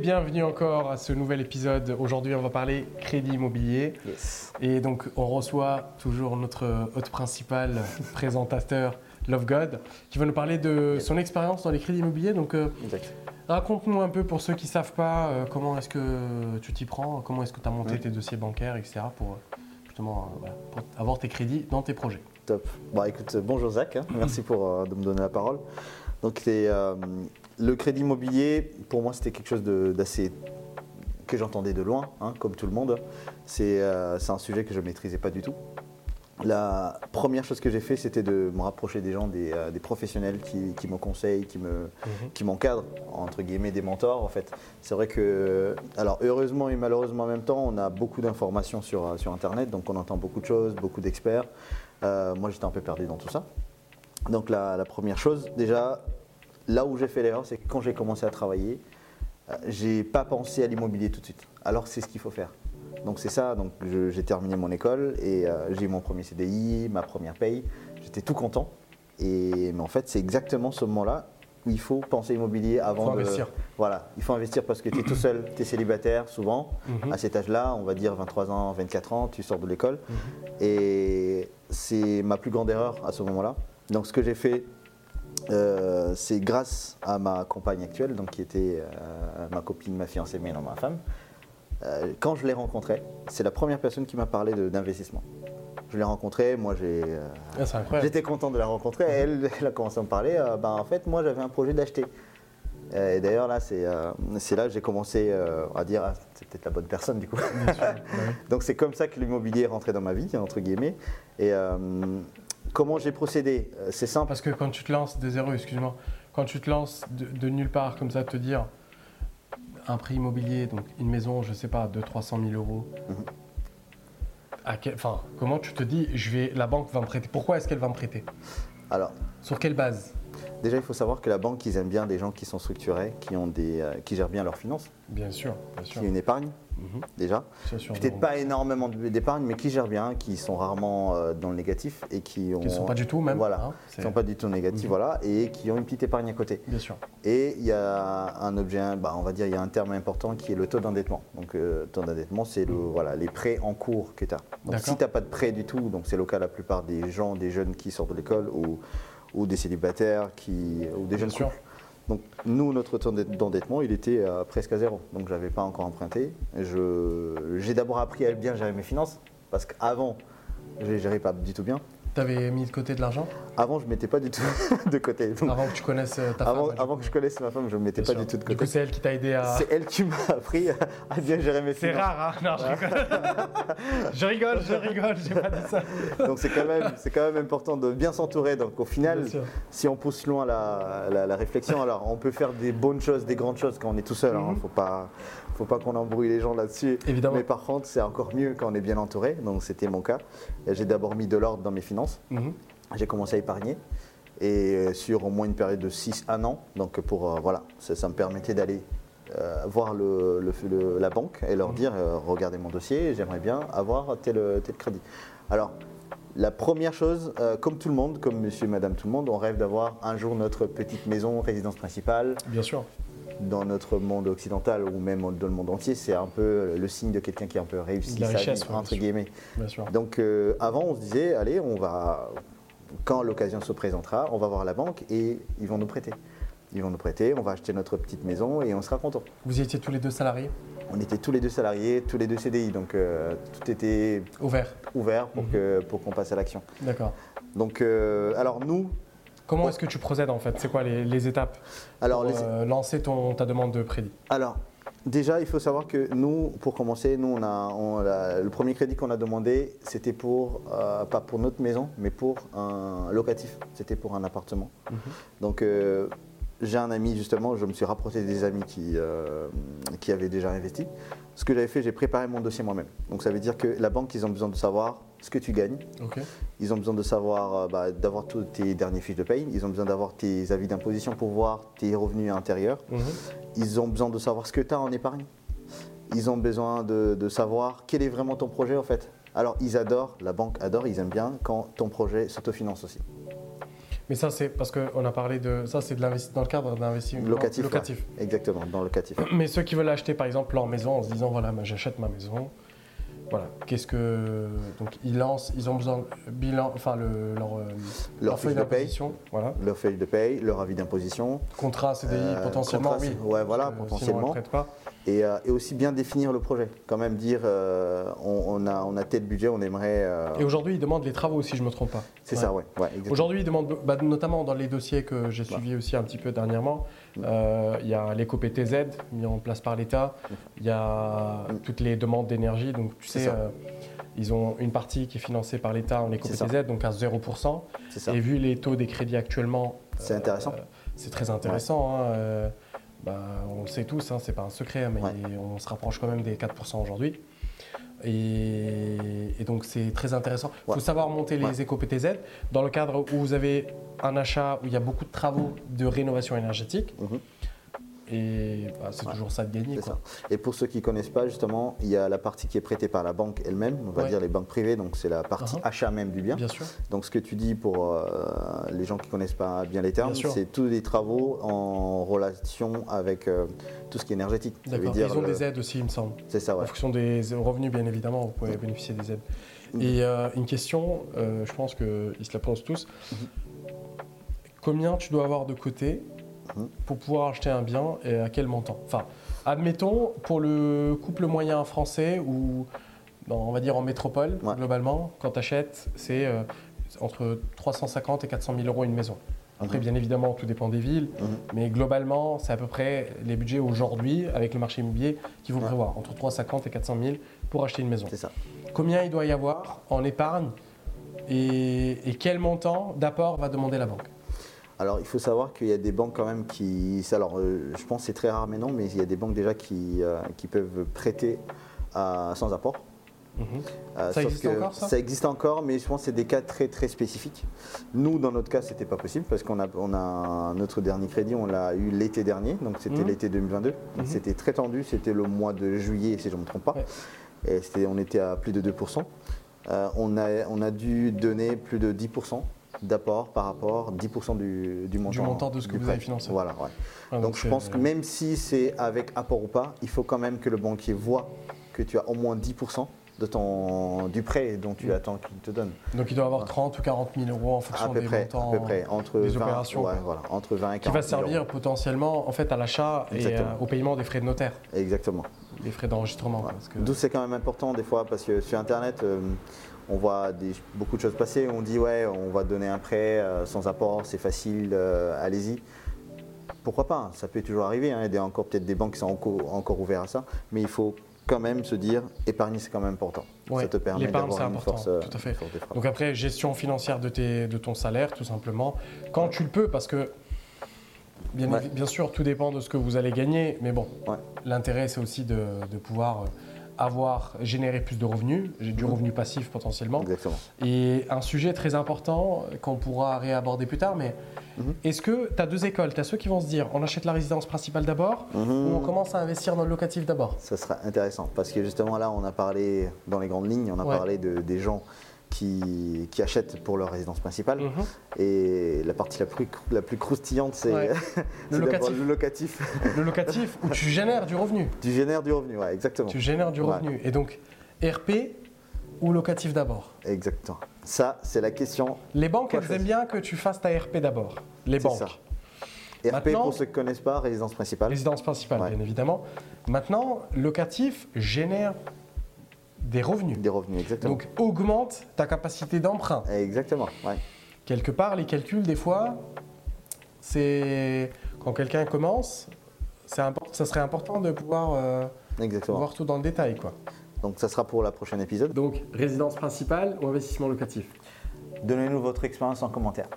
Bienvenue encore à ce nouvel épisode. Aujourd'hui, on va parler crédit immobilier. Yes. Et donc, on reçoit toujours notre hôte principal, présentateur Love God, qui va nous parler de son expérience dans les crédits immobiliers. Donc, euh, raconte-nous un peu pour ceux qui ne savent pas euh, comment est-ce que tu t'y prends, comment est-ce que tu as monté tes dossiers bancaires, etc. pour euh, justement euh, voilà, pour avoir tes crédits dans tes projets. Top. Bon, écoute, euh, bonjour Zach, hein. merci pour, de me donner la parole. Donc, c'est, le crédit immobilier, pour moi, c'était quelque chose d'assez. que j'entendais de loin, hein, comme tout le monde. C'est euh, un sujet que je ne maîtrisais pas du tout. La première chose que j'ai fait, c'était de me rapprocher des gens, des, euh, des professionnels qui, qui me conseillent, qui me, qui m'encadrent, entre guillemets, des mentors en fait. C'est vrai que, alors heureusement et malheureusement en même temps, on a beaucoup d'informations sur, euh, sur Internet, donc on entend beaucoup de choses, beaucoup d'experts. Euh, moi j'étais un peu perdu dans tout ça. Donc la, la première chose, déjà, là où j'ai fait l'erreur, c'est que quand j'ai commencé à travailler, euh, j'ai pas pensé à l'immobilier tout de suite. Alors c'est ce qu'il faut faire. Donc c'est ça, donc j'ai terminé mon école et euh, j'ai eu mon premier CDI, ma première paye. J'étais tout content. Et, mais en fait, c'est exactement ce moment-là où il faut penser immobilier avant Faut de. investir. Voilà, il faut investir parce que tu es tout seul, tu es célibataire souvent. Mhm. À cet âge-là, on va dire 23 ans, 24 ans, tu sors de l'école. Mhm. Et c'est ma plus grande erreur à ce moment-là. Donc ce que j'ai fait, euh, c'est grâce à ma compagne actuelle, donc qui était euh, ma copine, ma fiancée, mais non ma femme. Euh, quand je l'ai rencontrée, c'est la première personne qui m'a parlé d'investissement. Je l'ai rencontrée, moi j'ai, Ah, j'étais content de la rencontrer. Elle, elle a commencé à me parler. ben, en fait, moi j'avais un projet d'acheter. Et d'ailleurs là, c'est euh, là que j'ai commencé euh, à dire, ah, c'est peut-être la bonne personne du coup. Bien sûr. Ouais. Donc c'est comme ça que l'immobilier est rentré dans ma vie, entre guillemets. Et euh, comment j'ai procédé Euh, C'est simple. Parce que quand tu te lances de zéro, excuse-moi, quand tu te lances de, de nulle part comme ça, te dire un prix immobilier, donc une maison, je sais pas, de 300 000 euros. Mhm. à quel- Enfin, comment tu te dis, je vais, la banque va me prêter? Pourquoi est-ce qu'elle va me prêter? Alors, Sur quelle base? Déjà, il faut savoir que la banque, ils aiment bien des gens qui sont structurés, qui, ont des, euh, qui gèrent bien leurs finances, Bien sûr, bien qui sûr. ont une épargne, Mhm. déjà. Bien sûr, Peut-être pas énormément d'épargne, mais qui gèrent bien, qui sont rarement euh, dans le négatif et qui ont. Qui ne sont pas du tout même. Voilà. hein, qui sont pas du tout négatifs, Mhm. voilà, et qui ont une petite épargne à côté. Bien sûr. Et il y a un objet, bah, on va dire, il y a un terme important qui est le taux d'endettement. Donc, euh, taux d'endettement, c'est le, voilà, les prêts en cours que tu as. Donc, si tu n'as pas de prêt du tout, donc c'est le cas la plupart des gens, des jeunes qui sortent de l'école ou, ou des célibataires qui, ou des jeunes couples. Donc, nous, notre taux d'endettement, il était euh, presque à zéro. Donc, je n'avais pas encore emprunté. J'ai d'abord appris à bien gérer mes finances parce qu'avant, je ne gérais pas du tout bien. Tu avais mis de côté de l'argent? Avant, je ne mettais pas du tout de côté. Donc, avant que tu connaisses euh, ta avant, femme. du avant que je connaisse ma femme, je ne mettais Bien pas sûr. du tout de Du côté. coup, c'est elle qui t'a aidé à. C'est elle qui m'a appris à, à bien gérer mes C'est finances. rare, hein Non, je rigole. je rigole, je rigole, j'ai pas dit ça. Donc c'est quand, même- c'est quand même important de bien s'entourer. Donc au final, si on pousse loin la, la- la réflexion, alors on peut faire des bonnes choses, des grandes choses quand on est tout seul. Il Mhm. ne faut pas, faut pas qu'on embrouille les gens là-dessus. Évidemment. Mais par contre, c'est encore mieux quand on est bien entouré. Donc c'était mon cas. J'ai d'abord mis de l'ordre dans mes finances. Mhm. J'ai commencé à épargner. Et euh, sur au moins une période de 6 1 an. Donc pour, euh, voilà, ça, ça me permettait d'aller euh, voir le- le- le- la banque et leur Mhm. dire euh, regardez mon dossier, j'aimerais bien avoir tel, tel crédit. Alors, la première chose, euh, comme tout le monde, comme monsieur et madame tout le monde, on rêve d'avoir un jour notre petite maison, résidence principale. Bien sûr. Dans notre monde occidental ou même dans le monde entier, c'est un peu le signe de quelqu'un qui a un peu réussi sa vie, entre guillemets. Bien sûr. Donc euh, avant, on se disait, allez, on va, quand l'occasion se présentera, on va voir la banque et ils vont nous prêter. Ils vont nous prêter, on va acheter notre petite maison et on sera content. Vous étiez tous les deux salariés? On était tous les deux salariés, tous les deux CDI, donc euh, tout était Ouverts. ouvert pour Mhm. que pour qu'on passe à l'action. D'accord. Donc, euh, alors nous, Comment est-ce que tu procèdes en fait? C'est quoi les, les étapes alors, pour les- euh, lancer ton, ta demande de crédit? Alors déjà, il faut savoir que nous, pour commencer, nous, on a, on a- le premier crédit qu'on a demandé, c'était pour euh, pas pour notre maison, mais pour un locatif. C'était pour un appartement. Mhm. Donc, euh, j'ai un ami, justement, je me suis rapproché des amis qui, qui avaient déjà investi. Ce que j'avais fait, j'ai préparé mon dossier moi-même. Donc, ça veut dire que la banque, ils ont besoin de savoir ce que tu gagnes. Ils ont besoin de savoir, euh, bah, d'avoir tous tes derniers fiches de paye. Ils ont besoin d'avoir tes avis d'imposition pour voir tes revenus intérieurs. Mhm. Ils ont besoin de savoir ce que tu as en épargne. Ils ont besoin de, de savoir quel est vraiment ton projet, en fait. Alors, ils adorent, la banque adore, ils aiment bien quand ton projet s'autofinance aussi. Mais ça, c'est parce qu'on a parlé de ça, c'est de dans le cadre d'investissement Locatif. locatif. ouais. Exactement, dans le locatif. Mais ceux qui veulent acheter par exemple leur maison en se disant voilà, moi, j'achète ma maison. Voilà, qu'est-ce que donc ils lancent, ils ont besoin de bilan, enfin le, leur, euh, Leur feuille de paye. voilà, Leur feuille de paye, leur avis d'imposition. contrat CDI Euh, potentiellement contrat, oui, ouais, voilà, potentiellement. Sinon, on ne prête pas. Et, euh, et aussi bien définir le projet. Quand même dire, euh, on, on a, on a tel budget, on aimerait. euh, Et aujourd'hui, ils demandent les travaux si je me trompe pas. c'est Ouais. ça, ouais exactement. Aujourd'hui, ils demandent, bah, notamment dans les dossiers que j'ai suivis aussi un petit peu dernièrement, il y a l'éco-PTZ mis en place par l'État, il y a toutes les demandes d'énergie, donc tu sais, ils ont une partie qui est financée par l'État en éco-PTZ, donc à 0%, C'est ça. et vu les taux des crédits actuellement, C'est intéressant. c'est très intéressant. hein, bah, on le sait tous, hein, c'est pas un secret, mais Ouais. on se rapproche quand même des 4% aujourd'hui. Et, et donc c'est très intéressant. Il Ouais. faut savoir monter les Ouais. éco-PTZ dans le cadre où vous avez un achat où il y a beaucoup de travaux de rénovation énergétique. Mhm. Et bah, c'est Ouais. toujours ça de gagner. C'est quoi. ça. Et pour ceux qui ne connaissent pas, justement, il y a la partie qui est prêtée par la banque elle-même, on va Ouais. dire les banques privées, donc c'est la partie Uh-huh. achat même du bien. Bien sûr. Donc ce que tu dis pour euh, les gens qui ne connaissent pas bien les termes, c'est tous les travaux en relation avec euh, tout ce qui est énergétique. D'accord. Ils ont le- des aides aussi, il me semble. C'est ça, ouais. En fonction des revenus, bien évidemment, vous pouvez bénéficier des aides. Mhm. Et euh, une question, je pense qu'ils se la posent tous. Combien tu dois avoir de côté. Pour pouvoir acheter un bien et à quel montant Enfin, admettons, pour le couple moyen français ou, on va dire en métropole, Ouais. globalement, quand tu achètes, c'est euh, entre 350 et 400 000 euros une maison. Après, Mhm. bien évidemment, tout dépend des villes, Mhm. mais globalement, c'est à peu près les budgets aujourd'hui, avec le marché immobilier, qui vont Ouais. prévoir entre 350 et 400 000 pour acheter une maison. C'est ça. Combien il doit y avoir en épargne et, et quel montant d'apport va demander la banque? Alors, il faut savoir qu'il y a des banques quand même qui. Alors, euh, je pense que c'est très rare, mais non, mais il y a des banques déjà qui, euh, qui peuvent prêter à- sans apport. Mhm. Euh, Ça sauf existe que encore, ça? existe encore, mais je pense que c'est des cas très très spécifiques. Nous, dans notre cas, c'était pas possible parce qu'on a, on a notre dernier crédit, on l'a eu l'été dernier, donc c'était Mhm. l'été 2022. Donc Mhm. C'était très tendu, c'était le mois de juillet, si je ne me trompe pas. Ouais. Et on était à plus de 2%. Euh, on, a, on a dû donner plus de 10% d'apport par rapport 10% du, du montant. montant de ce que du vous prêt. avez financé. Voilà, ouais. Ah, donc, je pense que même si c'est avec apport ou pas, il faut quand même que le banquier voit que tu as au moins 10% de ton, du prêt dont tu Mhm. attends qu'il te donne. Donc il doit avoir 30 ou 40 000 euros en fonction À peu des près, montants à peu près entre des 20, opérations, ouais, voilà, entre 20 et 40 qui va 000 servir euros. potentiellement en fait à l'achat et euh, au paiement des frais de notaire, Exactement. des frais d'enregistrement. Ouais. D'où c'est quand même important des fois parce que sur Internet, euh, on voit des- beaucoup de choses passer. On dit ouais, on va donner un prêt euh, sans apport, c'est facile, euh, allez-y. Pourquoi pas hein, Ça peut toujours arriver. hein, Il y a encore peut-être des banques qui sont encore, ouvertes à ça, mais il faut quand même se dire épargner c'est quand même important. Ouais, Ça te permet d'avoir une important, force, euh, tout à fait. Donc après, gestion financière de, tes, de ton salaire, tout simplement, quand tu le peux, parce que bien, Ouais. évi- bien sûr, tout dépend de ce que vous allez gagner, mais bon, Ouais. l'intérêt, c'est aussi de, de pouvoir avoir, générer plus de revenus, du Mhm. revenu passif potentiellement. Exactement. Et un sujet très important qu'on pourra réaborder plus tard, mais Mhm. est-ce que tu as deux écoles? Tu as ceux qui vont se dire, on achète la résidence principale d'abord, ou on Mhm. commence à investir dans le locatif d'abord? Ça sera intéressant parce que justement là, on a parlé dans les grandes lignes, on a Ouais. parlé de, des gens qui, qui achètent pour leur résidence principale. Mhm. Et la partie la plus, la plus croustillante, c'est Ouais. Le locatif. le locatif. Le locatif, où tu génères du revenu. Tu génères du revenu, ouais, exactement. Tu génères du Ouais. revenu. Et donc, RP ou locatif d'abord Exactement. Ça, c'est la question. Les banques, elles aiment bien que tu fasses ta RP d'abord. Les banques. ça. RP, Maintenant- pour ceux qui ne connaissent pas, résidence principale. Résidence principale, bien évidemment. Maintenant, locatif génère des revenus. Des revenus, exactement. Donc, augmente ta capacité d'emprunt. Exactement, ouais. Quelque part, les calculs, des fois, c'est quand quelqu'un commence, c'est import- ça serait important de pouvoir euh, Exactement. voir tout dans le détail. Quoi. Donc ça sera pour la prochaine épisode. Donc, résidence principale ou investissement locatif? Donnez-nous votre expérience en commentaire.